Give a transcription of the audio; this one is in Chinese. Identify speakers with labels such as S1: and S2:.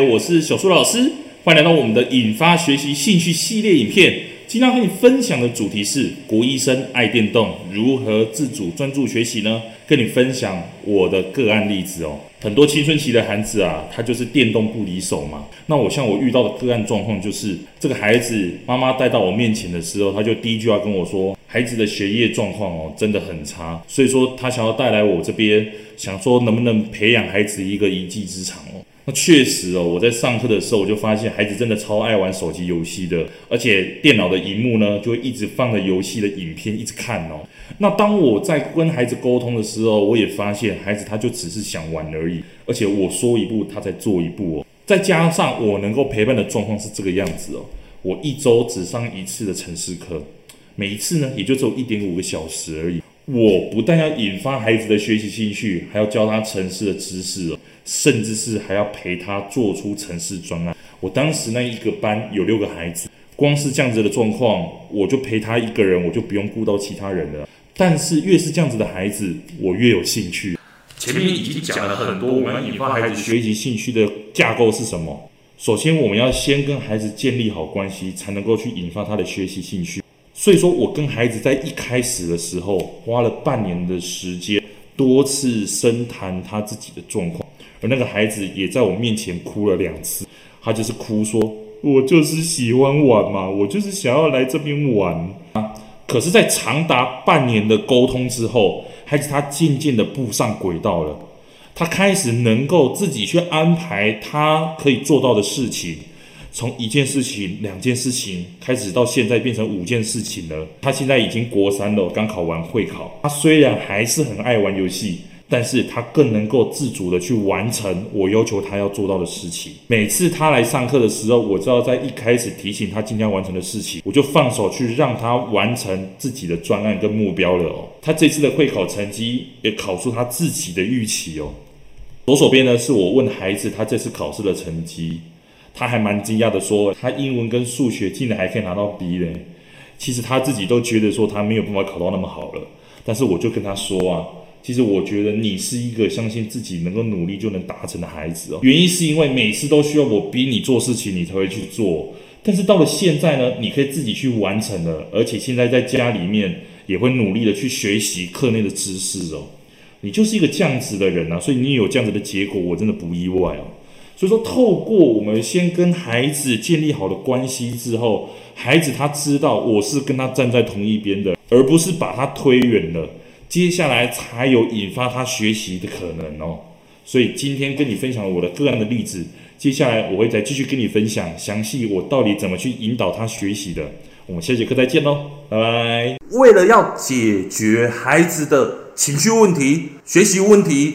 S1: 我是小苏老师，欢迎来到我们的引发学习兴趣系列影片。今天要跟你分享的主题是国医生爱电动，如何自主专注学习呢？跟你分享我的个案例子哦。很多青春期的孩子啊，他就是电动不离手嘛。那我像我遇到的个案状况就是，这个孩子妈妈带到我面前的时候，他就第一句话跟我说，孩子的学业状况哦真的很差，所以说他想要带来我这边，想说能不能培养孩子一个一技之长哦。那确实哦，我在上课的时候，我就发现孩子真的超爱玩手机游戏的，而且电脑的荧幕呢，就会一直放着游戏的影片一直看哦。那当我在跟孩子沟通的时候，我也发现孩子他就只是想玩而已，而且我说一步，他才做一步哦。再加上我能够陪伴的状况是这个样子哦，我一周只上一次的程式课，每一次呢也就只有一点五个小时而已。我不但要引发孩子的学习兴趣，还要教他程式的知识哦。甚至是还要陪他做出城市专案。我当时那一个班有六个孩子，光是这样子的状况，我就陪他一个人，我就不用顾到其他人了。但是越是这样子的孩子，我越有兴趣。前面已经讲了很多，我们引发孩子学习兴趣的架构是什么？首先，我们要先跟孩子建立好关系，才能够去引发他的学习兴趣。所以说，我跟孩子在一开始的时候，花了半年的时间，多次深谈他自己的状况。而那个孩子也在我面前哭了两次，他就是哭说：“我就是喜欢玩嘛，我就是想要来这边玩啊。”可是，在长达半年的沟通之后，孩子他渐渐的步上轨道了，他开始能够自己去安排他可以做到的事情，从一件事情、两件事情开始，到现在变成五件事情了。他现在已经国三了，刚考完会考。他虽然还是很爱玩游戏。但是他更能够自主的去完成我要求他要做到的事情。每次他来上课的时候，我知道在一开始提醒他今天要完成的事情，我就放手去让他完成自己的专案跟目标了哦。他这次的会考成绩也考出他自己的预期哦。左手边呢是我问孩子他这次考试的成绩，他还蛮惊讶的说，他英文跟数学竟然还可以拿到 B 嘞。其实他自己都觉得说他没有办法考到那么好了，但是我就跟他说啊。其实我觉得你是一个相信自己能够努力就能达成的孩子哦。原因是因为每次都需要我逼你做事情，你才会去做。但是到了现在呢，你可以自己去完成了，而且现在在家里面也会努力的去学习课内的知识哦。你就是一个这样子的人啊，所以你有这样子的结果，我真的不意外哦。所以说，透过我们先跟孩子建立好的关系之后，孩子他知道我是跟他站在同一边的，而不是把他推远了。接下来才有引发他学习的可能哦，所以今天跟你分享我的个案的例子，接下来我会再继续跟你分享详细我到底怎么去引导他学习的。我们下节课再见喽，拜拜。为了要解决孩子的情绪问题、学习问题、